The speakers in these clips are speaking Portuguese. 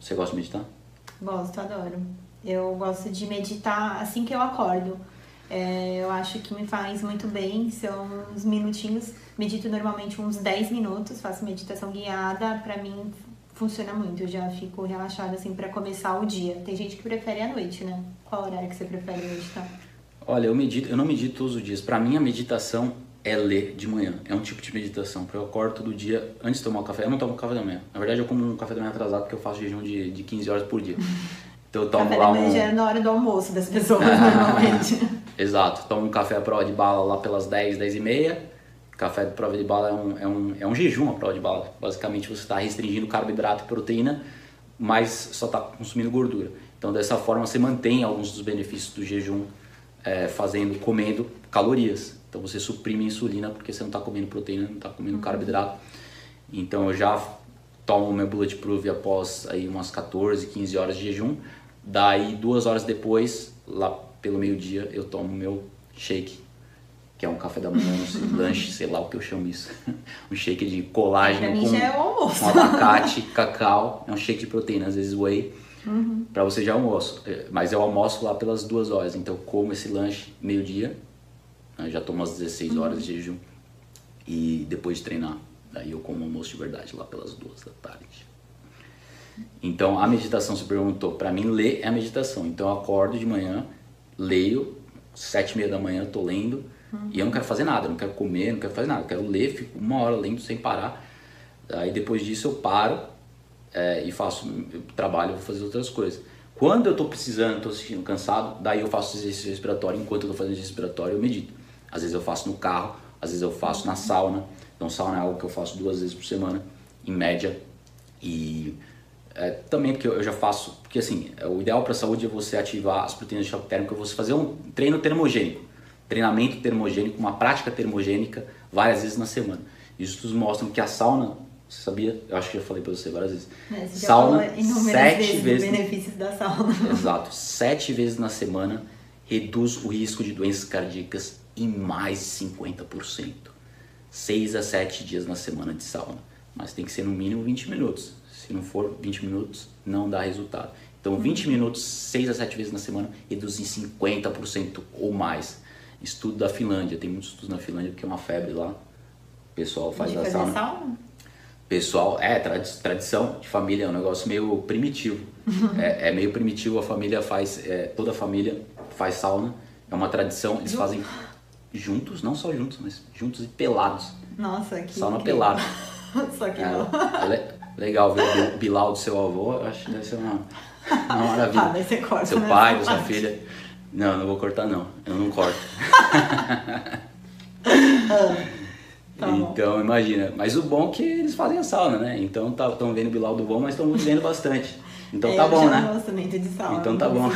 Você gosta de meditar? Gosto, adoro. Eu gosto de meditar assim que eu acordo. É, eu acho que me faz muito bem, são uns minutinhos. Medito normalmente uns 10 minutos, faço meditação guiada. Pra mim funciona muito, eu já fico relaxada assim para começar o dia. Tem gente que prefere à noite, né? Qual horário que você prefere meditar? Olha, eu medito, eu não medito todos os dias. Para mim a meditação é ler de manhã. É um tipo de meditação. Porque eu acordo todo dia antes de tomar o café. Eu não tomo café da manhã. Na verdade, eu como um café da manhã atrasado porque eu faço jejum de, de 15 horas por dia. Então eu tomo café lá um. já é na hora do almoço das pessoas, normalmente. Exato. Tomo um café à prova de bala lá pelas 10, 10 e meia. Café de prova de bala é um, é um, é um jejum a prova de bala. Basicamente você está restringindo carboidrato e proteína, mas só está consumindo gordura. Então dessa forma você mantém alguns dos benefícios do jejum é, fazendo, comendo calorias. Então você suprime a insulina porque você não está comendo proteína, não está comendo uhum. carboidrato. Então eu já tomo meu bulletproof após aí umas 14, 15 horas de jejum. Daí duas horas depois, lá pelo meio dia, eu tomo meu shake, que é um café da manhã, um lanche, sei lá o que eu chamo isso. um shake de colágeno com, é com abacate, cacau. É um shake de proteína, às vezes whey. Uhum. Para você já almoço. É, mas eu almoço lá pelas duas horas. Então eu como esse lanche meio-dia né? Já tomo as 16 uhum. horas de jejum. E depois de treinar, daí eu como almoço de verdade lá pelas duas da tarde. Então a meditação se perguntou, para mim ler é a meditação. Então eu acordo de manhã, leio, sete e meia da manhã eu tô lendo uhum. e eu não quero fazer nada, não quero comer, não quero fazer nada, eu quero ler, fico uma hora lendo sem parar. Aí depois disso eu paro é, e faço eu trabalho, vou fazer outras coisas. Quando eu tô precisando, tô sentindo cansado, daí eu faço exercício respiratório. Enquanto eu tô fazendo exercício respiratório, eu medito. Às vezes eu faço no carro, às vezes eu faço na sauna. Então, sauna é algo que eu faço duas vezes por semana, em média. E é, também porque eu já faço, porque assim, é, o ideal para a saúde é você ativar as proteínas de choque térmico, você fazer um treino termogênico, treinamento termogênico, uma prática termogênica várias vezes na semana. Estudos mostram que a sauna, você sabia? Eu acho que já falei para você várias vezes. É, você sauna sete vezes, vezes benefícios da sauna. Exato, sete vezes na semana reduz o risco de doenças cardíacas em mais de 50%. 6 a 7 dias na semana de sauna. Mas tem que ser no mínimo 20 minutos. Se não for 20 minutos, não dá resultado. Então, 20 uhum. minutos, 6 a 7 vezes na semana, reduz em 50% ou mais. Estudo da Finlândia, tem muitos estudos na Finlândia porque é uma febre lá. O pessoal faz de a sauna. sauna. Pessoal, é, tradição de família é um negócio meio primitivo. é, é, meio primitivo, a família faz, é, toda a família faz sauna. É uma tradição, eles fazem juntos, não só juntos, mas juntos e pelados. Nossa, que Sauna pelado. só que é, não. É legal ver o Bilal do seu avô, acho que deve ser uma, uma maravilha. Ah, você corta, seu né? pai, da sua filha. Não, não vou cortar não, eu não corto. ah, tá então, imagina. Mas o bom é que eles fazem a sauna, né? Então estão tá, vendo o Bilal do bom, mas estão vendo bastante. Então é, tá bom, né? Eu gosto muito de sauna. Então tá bom.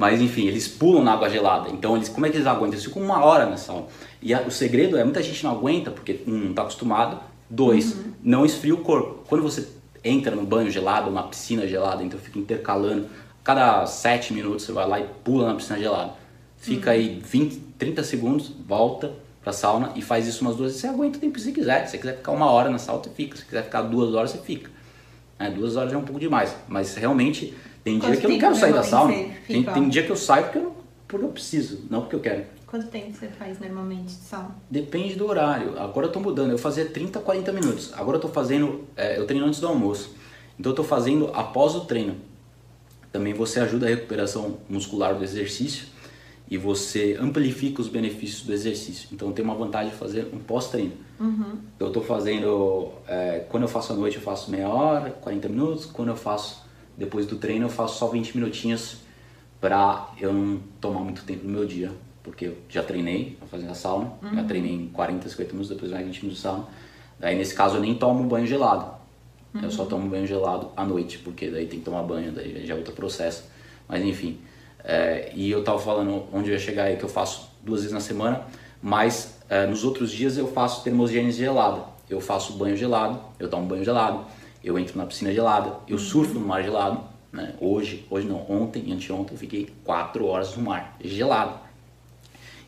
Mas enfim, eles pulam na água gelada. Então, eles, como é que eles aguentam? Eles ficam uma hora na sauna. E a, o segredo é, muita gente não aguenta, porque um, não está acostumado. Dois, uhum. não esfria o corpo. Quando você entra no banho gelado, na piscina gelada, então fica intercalando. Cada sete minutos você vai lá e pula na piscina gelada. Fica uhum. aí 20, 30 segundos, volta pra sauna e faz isso umas duas vezes. Você aguenta o tempo que você quiser. Se você quiser ficar uma hora na sauna, você fica. Se quiser ficar duas horas, você fica. É, duas horas é um pouco demais. Mas realmente tem dia que eu não quero sair da sauna. Tem, tem, dia que eu saio porque eu, porque eu preciso, não porque eu quero. Quanto tempo você faz normalmente de sauna? Depende do horário. Agora eu tô mudando. Eu fazia 30, 40 minutos. Agora eu tô fazendo. É, eu treino antes do almoço. Então eu tô fazendo após o treino. Também você ajuda a recuperação muscular do exercício e você amplifica os benefícios do exercício. Então tem uma vantagem de fazer um pós-treino. Uhum. Eu estou fazendo. É, quando eu faço à noite, eu faço meia hora, 40 minutos. Quando eu faço depois do treino eu faço só 20 minutinhos para eu não tomar muito tempo no meu dia, porque eu já treinei, fazer a sauna, uhum. já treinei em 40, 50 minutos, depois mais 20 minutos de sauna. Daí nesse caso eu nem tomo banho gelado. Uhum. Eu só uhum. tomo banho gelado à noite, porque daí tem que tomar banho, daí já é outro processo. Mas enfim. É, e eu tava falando onde eu ia chegar aí que eu faço duas vezes na semana, mas é, nos outros dias eu faço termogênese gelada. Eu faço banho gelado, eu tomo banho gelado eu entro na piscina gelada, eu uhum. surfo no mar gelado. Né? Hoje, hoje não, ontem e anteontem eu fiquei 4 horas no mar gelado.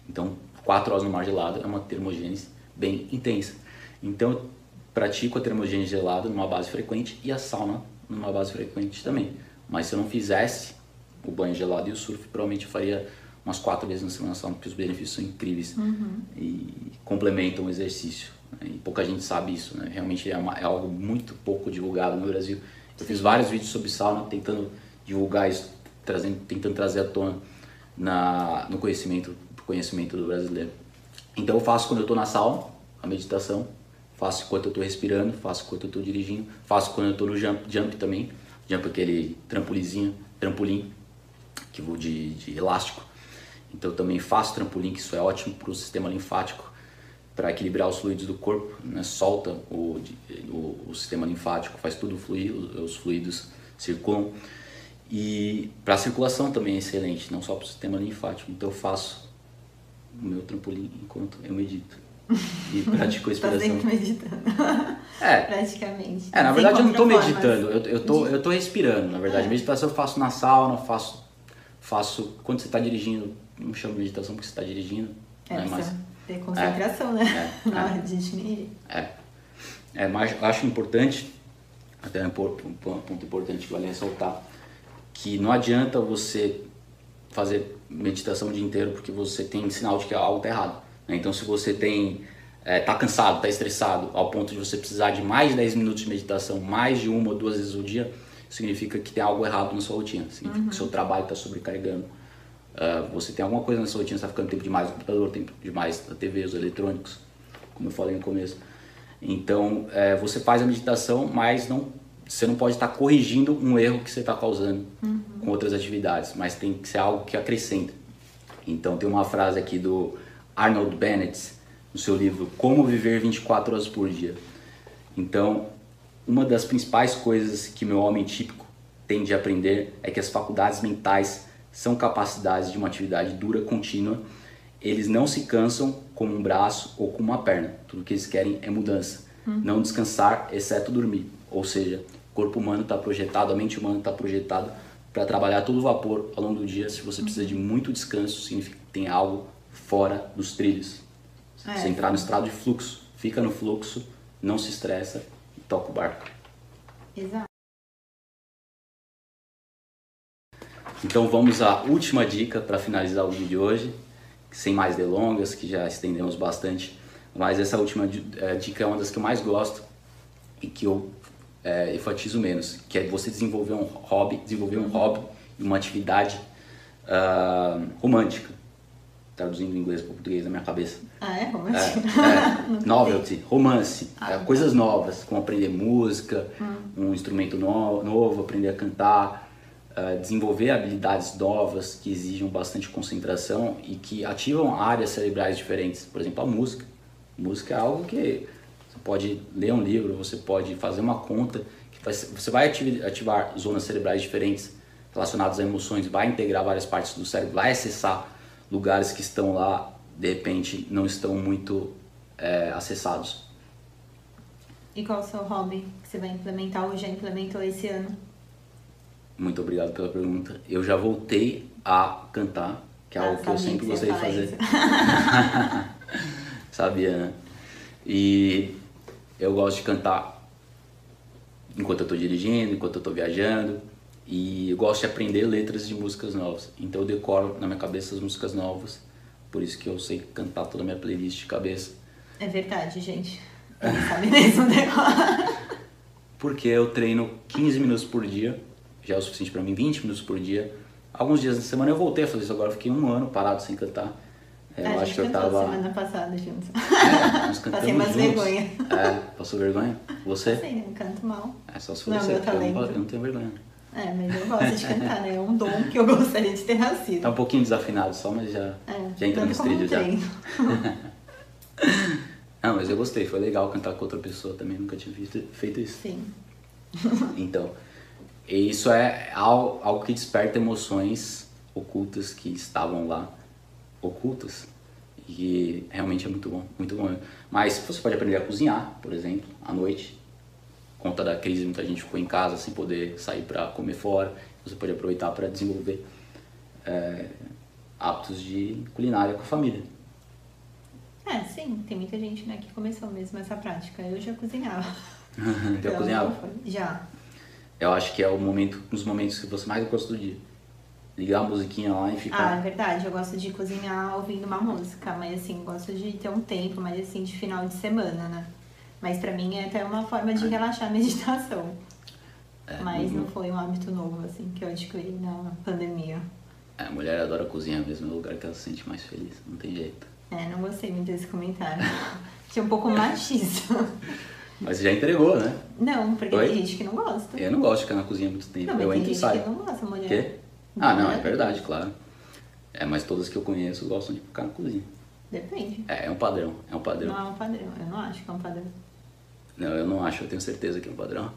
Então, 4 horas no mar gelado é uma termogênese bem intensa. Então, pratico a termogênese gelada numa base frequente e a sauna numa base frequente também. Mas se eu não fizesse o banho gelado e o surf, provavelmente eu faria umas quatro vezes na semana sauna, porque os benefícios são incríveis Uhum. e complementam o exercício. Né? E pouca gente sabe isso, né? Realmente é, uma- é algo muito pouco divulgado no Brasil. Eu fiz vários vídeos sobre sauna, tentando divulgar isso, trazendo, tentando trazer à tona na, no conhecimento, conhecimento do brasileiro. Então eu faço quando eu estou na sauna, a meditação, faço enquanto eu estou respirando, faço enquanto eu estou dirigindo, faço quando eu estou no jump, jump também, jump é aquele trampolizinho, trampolim, que vou de, de elástico. Então também faço trampolim, que isso é ótimo para o sistema linfático, para equilibrar os fluidos do corpo, né? solta o, o, o sistema linfático, faz tudo fluir, os, os fluidos circulam. E para a circulação também é excelente, não só para o sistema linfático. Então eu faço o meu trampolim enquanto eu medito. E pratico a Tá respiração. sempre meditando. É, Praticamente. é, na verdade eu não contraformas. meditando, eu, eu, tô, eu tô respirando, na verdade. É. Meditação eu faço na sauna, faço, faço quando você está dirigindo, não chamo de meditação porque você está dirigindo, É, né? mas ter concentração, né? É, Na é. hora de dirigir. é, é, mas eu acho importante, até um po- um po- ponto importante que vale ressaltar, que não adianta você fazer meditação o dia inteiro porque você tem sinal de que algo está errado. né? Então se você tem é, tá cansado, tá estressado, ao ponto de você precisar de mais de 10 minutos de meditação, mais de uma ou duas vezes ao dia, significa que tem algo errado na sua rotina, significa que o seu trabalho está sobrecarregando. Ah, você tem alguma coisa na sua rotina, está ficando tempo demais no computador, tempo demais na TV, os eletrônicos, como eu falei no começo. Então, é, você faz a meditação, mas não, você não pode estar corrigindo um erro que você está causando com outras atividades, mas tem que ser algo que acrescenta. Então, tem uma frase aqui do Arnold Bennett, no seu livro Como Viver 24 Horas por Dia. Então, uma das principais coisas que meu homem típico tem de aprender é que as faculdades mentais são capacidades de uma atividade dura, contínua. Eles não se cansam como um braço ou como uma perna. Tudo que eles querem é mudança. Não descansar, exceto dormir. Ou seja, o corpo humano está projetado, a mente humana está projetada para trabalhar todo vapor ao longo do dia. Se você precisa de muito descanso, significa que tem algo fora dos trilhos. É. Você entrar no estado de fluxo, fica no fluxo, não se estressa e toca o barco. Exato. Então vamos à última dica para finalizar o vídeo de hoje, sem mais delongas, que já estendemos bastante. Mas essa última eh, dica é uma das que eu mais gosto e que eu eh, enfatizo menos, que é você desenvolver um hobby, desenvolver um hobby e uma atividade ah, romântica. Traduzindo do inglês para o português na minha cabeça. Ah, é? É, Romântico? é, novelty, romance, Ah, é, coisas novas, como aprender música, Hum. um instrumento no- novo, aprender a cantar, é, desenvolver habilidades novas que exijam bastante concentração e que ativam áreas cerebrais diferentes. Por exemplo, a música. Música é algo que você pode ler um livro, você pode fazer uma conta, que você vai ati- ativar zonas cerebrais diferentes relacionadas a emoções, vai integrar várias partes do cérebro, vai acessar lugares que estão lá, de repente, não estão muito é, acessados. E qual o seu hobby que você vai implementar ou já implementou esse ano? Muito obrigado pela pergunta. Eu já voltei a cantar, que é Ah, algo que eu sempre gostei de fazer. Sabia, né? E eu gosto de cantar enquanto eu tô dirigindo, enquanto eu tô viajando. E eu gosto de aprender letras de músicas novas. Então eu decoro na minha cabeça as músicas novas. Por isso que eu sei cantar toda a minha playlist de cabeça. É verdade, gente. Ele sabe mesmo decorar. Porque eu treino 15 minutos por dia, já é o suficiente pra mim, 20 minutos por dia. Alguns dias da semana eu voltei a fazer isso agora, eu fiquei um ano parado sem cantar. É, eu a acho gente que eu tava. semana passada juntos. É, nós cantamos Passei mais juntos. vergonha. É, passou vergonha? Você? Sei, não canto mal. É só se for Não, você, meu porque eu não, talento. eu não tenho vergonha. É, mas eu gosto de cantar, né? É um dom que eu gostaria de ter nascido. Tá um pouquinho desafinado só, mas já, É, já entra um trilhos já. Não, mas eu gostei, foi legal cantar com outra pessoa também, nunca tinha feito, feito isso. Sim. Então, e isso é algo, algo que desperta emoções ocultas que estavam lá, ocultas, e realmente é muito bom, muito bom. Mas você pode aprender a cozinhar, por exemplo, à noite. Conta da crise, muita gente ficou em casa sem poder sair para comer fora. Você pode aproveitar para desenvolver é, hábitos de culinária com a família. É, sim, tem muita gente né, que começou mesmo essa prática. Eu já cozinhava. já Então, cozinhava? Já. Eu acho que é o momento, um dos momentos que você mais gosta do dia. Ligar a musiquinha lá e Ah, é ficar. verdade. Eu gosto de cozinhar ouvindo uma música, mas assim, gosto de ter um tempo, mas assim, de final de semana, né? Mas pra mim é até uma forma de relaxar a meditação. É, Mas não- não foi um hábito novo, assim, que eu adquiri na pandemia. É, a mulher adora cozinhar mesmo, é o lugar que ela se sente mais feliz, não tem jeito. É, não gostei muito desse comentário. Tinha um pouco machista. Mas você já entregou, né? Não, porque Oi? tem gente que não gosta. Eu não gosto de ficar na cozinha muito tempo, Não, eu tem entro e gente saio. que não gosta, mulher. Quê? Ah, não, é verdade, claro. É, mas todas que eu conheço gostam de ficar na cozinha. Depende. É, é um padrão, é um padrão. Não é um padrão. Eu não acho que é um padrão. Não, eu não acho, eu tenho certeza que é um padrão.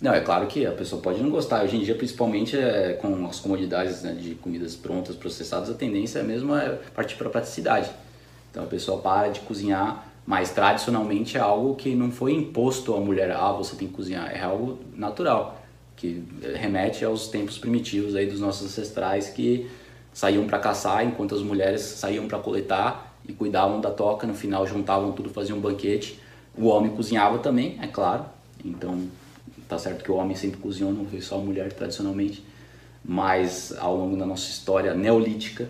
Não, é claro que a pessoa pode não gostar. Hoje em dia, principalmente é, com as comodidades né, de comidas prontas, processadas, a tendência é mesmo é partir para a praticidade. Então a pessoa para de cozinhar, mas tradicionalmente é algo que não foi imposto à mulher, ah, você tem que cozinhar, é algo natural, que remete aos tempos primitivos aí dos nossos ancestrais que saíam para caçar enquanto as mulheres saíam para coletar e cuidavam da toca, no final juntavam tudo, faziam um banquete. O homem cozinhava também, é claro. Então, tá certo que o homem sempre cozinhou, não foi só a mulher tradicionalmente, mas ao longo da nossa história neolítica,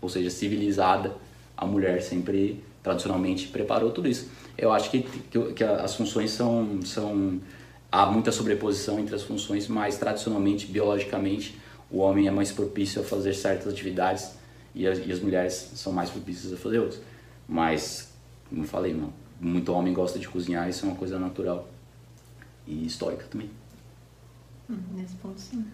ou seja, civilizada, a mulher sempre tradicionalmente preparou tudo isso. Eu acho que, que, que as funções são, são. Há muita sobreposição entre as funções, mas tradicionalmente, biologicamente, o homem é mais propício a fazer certas atividades e as, e as mulheres são mais propícias a fazer outras. Mas, como eu falei, não, muito homem gosta de cozinhar, isso é uma coisa natural e histórica também. Hum, nesse ponto, sim.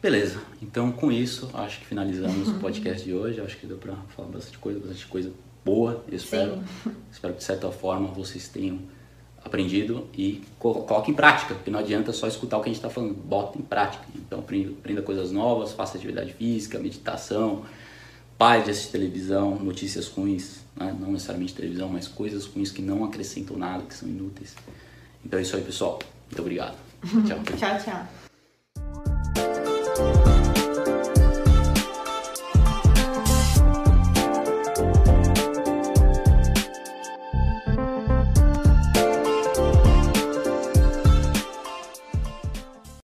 Beleza, então com isso acho que finalizamos o podcast de hoje. Acho que deu pra falar bastante coisa, bastante coisa boa, eu espero. Espero que de certa forma vocês tenham aprendido e co- coloquem em prática, porque não adianta só escutar o que a gente está falando, bota em prática. Então aprenda, aprenda coisas novas, faça atividade física, meditação, pare de assistir televisão, notícias ruins, né? não necessariamente televisão, mas coisas ruins que não acrescentam nada, que são inúteis. Então é isso aí, pessoal. Muito obrigado. Tchau. Tchau, tchau.